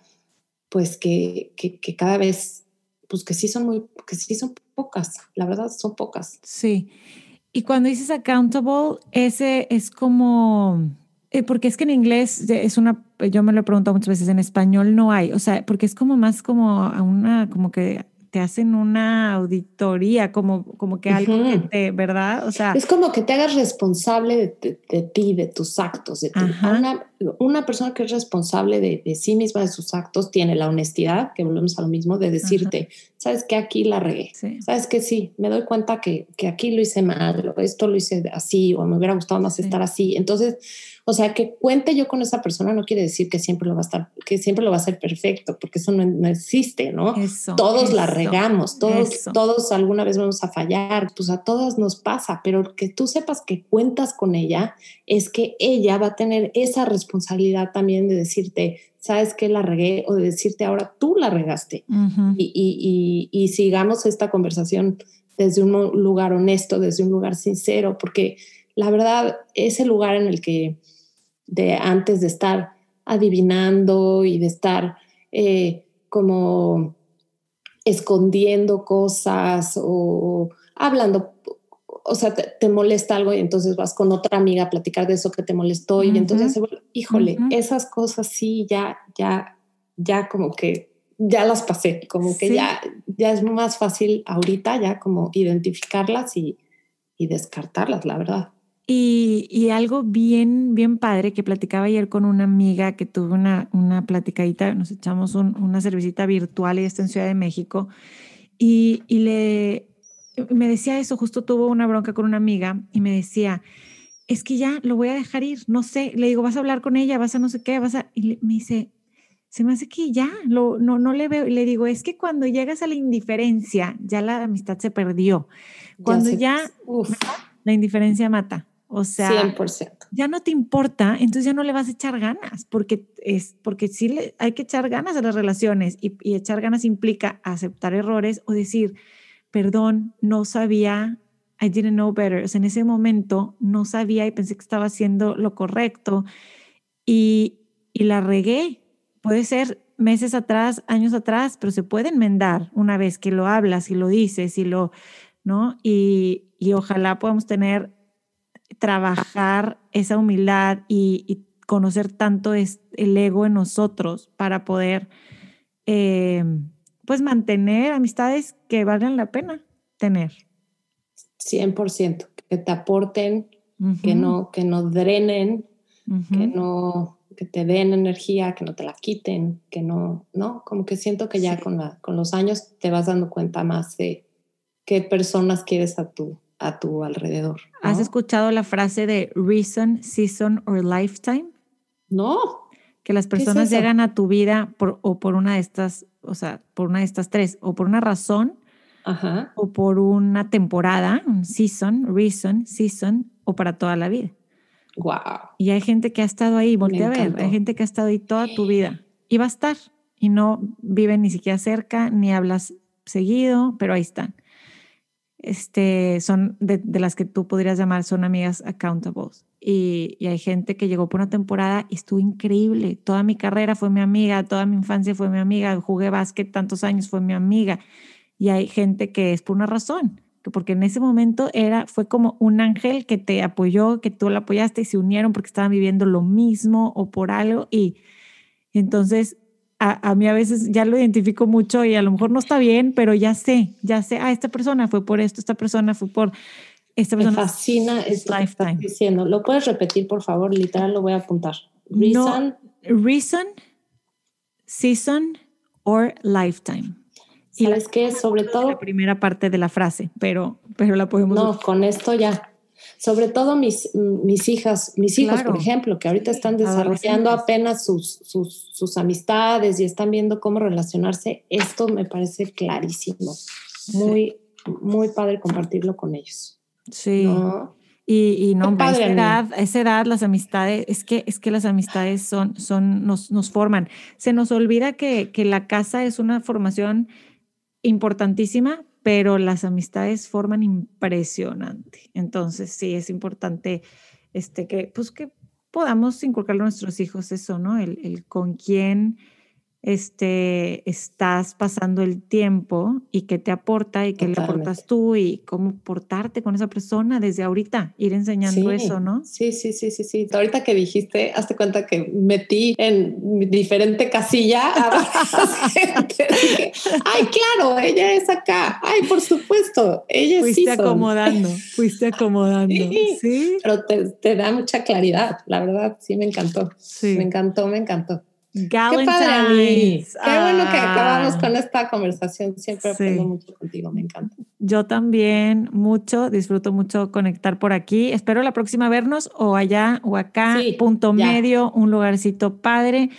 pues que, que, que cada vez, pues que sí son muy, que sí son pocas, la verdad son pocas. Sí. Y cuando dices accountable, ese es como, eh, porque es que en inglés es una, yo me lo he preguntado muchas veces, en español no hay, o sea, porque es como más como a una, como que te hacen una auditoría, como, como que algo que te, ¿verdad? O sea, Es como que te hagas responsable de, de- de ti, de tus actos. De tu- una, una persona que es responsable de, de sí misma, de sus actos, tiene la honestidad, que volvemos a lo mismo, de decirte, sabes que aquí la regué. sí. Sabes que sí, me doy cuenta que, que aquí lo hice mal, o esto lo hice así, o me hubiera gustado más Sí. estar así. Entonces, o sea, que cuente yo con esa persona no quiere decir que siempre lo va a estar, que siempre lo va a hacer perfecto, porque eso no, no existe, ¿no? Eso. todos la regamos, todos, eso. todos alguna vez vamos a fallar, pues a todas nos pasa, pero que tú sepas que cuentas con ella es que ella va a tener esa responsabilidad también de decirte, sabes que la regué o de decirte ahora tú la regaste Ujú. y, y- y- y sigamos esta conversación desde un lugar honesto, desde un lugar sincero, porque la verdad, ese lugar en el que de antes de estar adivinando y de estar eh, como escondiendo cosas o hablando, o sea, te, te molesta algo y entonces vas con otra amiga a platicar de eso que te molestó y entonces se vuelve, híjole, esas cosas sí, ya, ya, ya como que ya las pasé, como que Sí. ya, ya es más fácil ahorita ya como identificarlas y, y descartarlas, la verdad. Y, y algo bien, bien padre que platicaba ayer con una amiga que tuve una, una platicadita, nos echamos un- una cervecita virtual y está en Ciudad de México. Y, y le me decía eso, justo tuvo una bronca con una amiga y me decía, es que ya lo voy a dejar ir, no sé, le digo, vas a hablar con ella, vas a no sé qué, vas a... Y me dice, se me hace que ya, lo, no, no le veo. Y le digo, es que cuando llegas a la indiferencia, ya la amistad se perdió. Cuando se- ya uf, la indiferencia mata. O sea, 100%. ya no te importa, entonces ya no le vas a echar ganas, porque es porque sí le, hay que echar ganas a las relaciones y, y echar ganas implica aceptar errores o decir, perdón, no sabía, I didn't know better. O sea, en ese momento no sabía y pensé que estaba haciendo lo correcto y, y la regué. Puede ser meses atrás, años atrás, pero se puede enmendar una vez que lo hablas y lo dices y lo, ¿no? Y, y ojalá podamos tener trabajar esa humildad y, conocer tanto es el ego en nosotros para poder eh, pues mantener amistades que valgan la pena tener. 100%, que te aporten, que, no, que no drenen, que no que te den energía, que no te la quiten, que no, ¿no? Como que siento que ya Sí. con, la, con los años te vas dando cuenta más de, qué personas quieres a tu, a tu alrededor. ¿Has escuchado la frase de reason, season or lifetime? No. Que las personas llegan a tu vida por, o por una de estas, o sea, por una de estas tres, o por una razón, o por una temporada, un season, reason, season, o para toda la vida. Wow. Y hay gente que ha estado ahí, voltea a ver, hay gente que ha estado ahí toda tu vida y va a estar y no viven ni siquiera cerca, ni hablas seguido, pero ahí están. Este, son de, las que tú podrías llamar, son amigas accountables. Y, y, hay gente que llegó por una temporada y estuvo increíble. Toda mi carrera fue mi amiga, toda mi infancia fue mi amiga, jugué básquet tantos años, fue mi amiga. Y hay gente que es por una razón, que porque en ese momento era, fue como un ángel que te apoyó, que tú la apoyaste y se unieron porque estaban viviendo lo mismo o por algo. Y entonces a, mí a veces ya lo identifico mucho y a lo mejor no está bien, pero ya sé, ya sé, ah, esta persona fue por esto, esta persona fue por esta persona. Me fascina que estás diciendo. ¿Lo puedes repetir, por favor? Literal, lo voy a apuntar. Reason. reason, season or lifetime. Y ¿Sabes qué? Sobre todo... La primera parte de la frase, pero, pero la podemos... No, con esto ya sobre todo mis, mis hijas, mis hijos, por ejemplo, que ahorita están desarrollando apenas sus, sus, sus, amistades y están viendo cómo relacionarse, esto me parece clarísimo. Muy, muy padre compartirlo con ellos. Sí. Y, y no, a esa edad, esa edad las amistades, es que, es que las amistades son, son, nos, nos forman. Se nos olvida que, que la casa es una formación importantísima, pero las amistades forman impresionante. Entonces, sí, es importante este, que, pues, que podamos inculcarle a nuestros hijos eso, ¿no? El, el con quién este, estás pasando el tiempo y qué te aporta y qué le aportas tú y cómo portarte con esa persona desde ahorita, ir enseñando eso, ¿no? Sí, sí, sí, sí, sí. Ahorita que dijiste, hazte cuenta que metí en diferente casilla a gente. Ay, claro, ella es acá. Ay, por supuesto, ella fuiste sí acomodando, fuiste acomodando. Sí, pero te, te, da mucha claridad, la verdad, sí me encantó. Sí. Me encantó, me encantó. Qué padre Qué bueno que acabamos con esta conversación. Siempre aprendo mucho contigo, me encanta. Yo también mucho, disfruto mucho conectar por aquí. Espero la próxima vernos o allá o acá, punto medio, un lugarcito padre.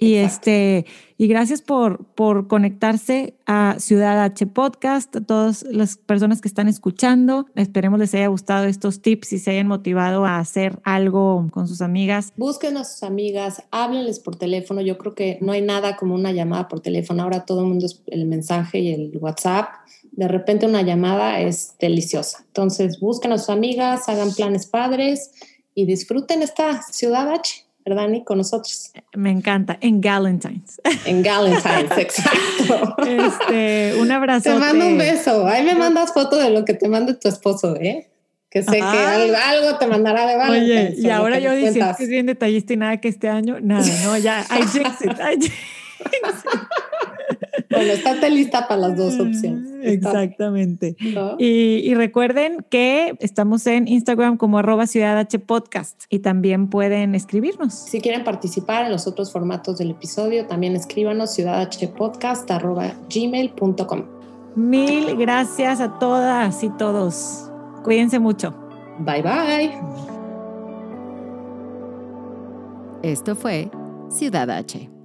Y este, y gracias por, por conectarse a Ciudad H Podcast, a todas las personas que están escuchando. Esperemos les haya gustado estos tips y se hayan motivado a hacer algo con sus amigas. Busquen a sus amigas, háblenles por teléfono. Yo creo que no hay nada como una llamada por teléfono. Ahora todo el mundo es el mensaje y el WhatsApp. De repente una llamada es deliciosa. Entonces busquen a sus amigas, hagan planes padres y disfruten esta Ciudad H. Dani, con nosotros. Me encanta, en Galentine's. En Galentine's, exacto. Este, un abrazo. Te mando un beso. Ahí me mandas foto de lo que te mande tu esposo, ¿eh? Que sé que algo, te mandará de Valentine's. Oye, y ahora yo diciendo que es bien detallista y nada que este año, nada, no, ya, I jinx it, I bueno, estate lista para las dos opciones. Exactamente. Y, recuerden que estamos en Instagram como arroba Ciudad H Podcast y también pueden escribirnos. Si quieren participar en los otros formatos del episodio, también escríbanos ciudadhpodcast arroba gmail.com. Mil gracias a todas y todos. Cuídense mucho. Bye bye. Esto fue Ciudad H